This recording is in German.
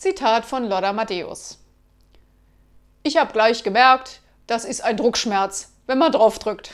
Zitat von Lord Amadeus. Ich habe gleich gemerkt, das ist ein Druckschmerz, wenn man draufdrückt.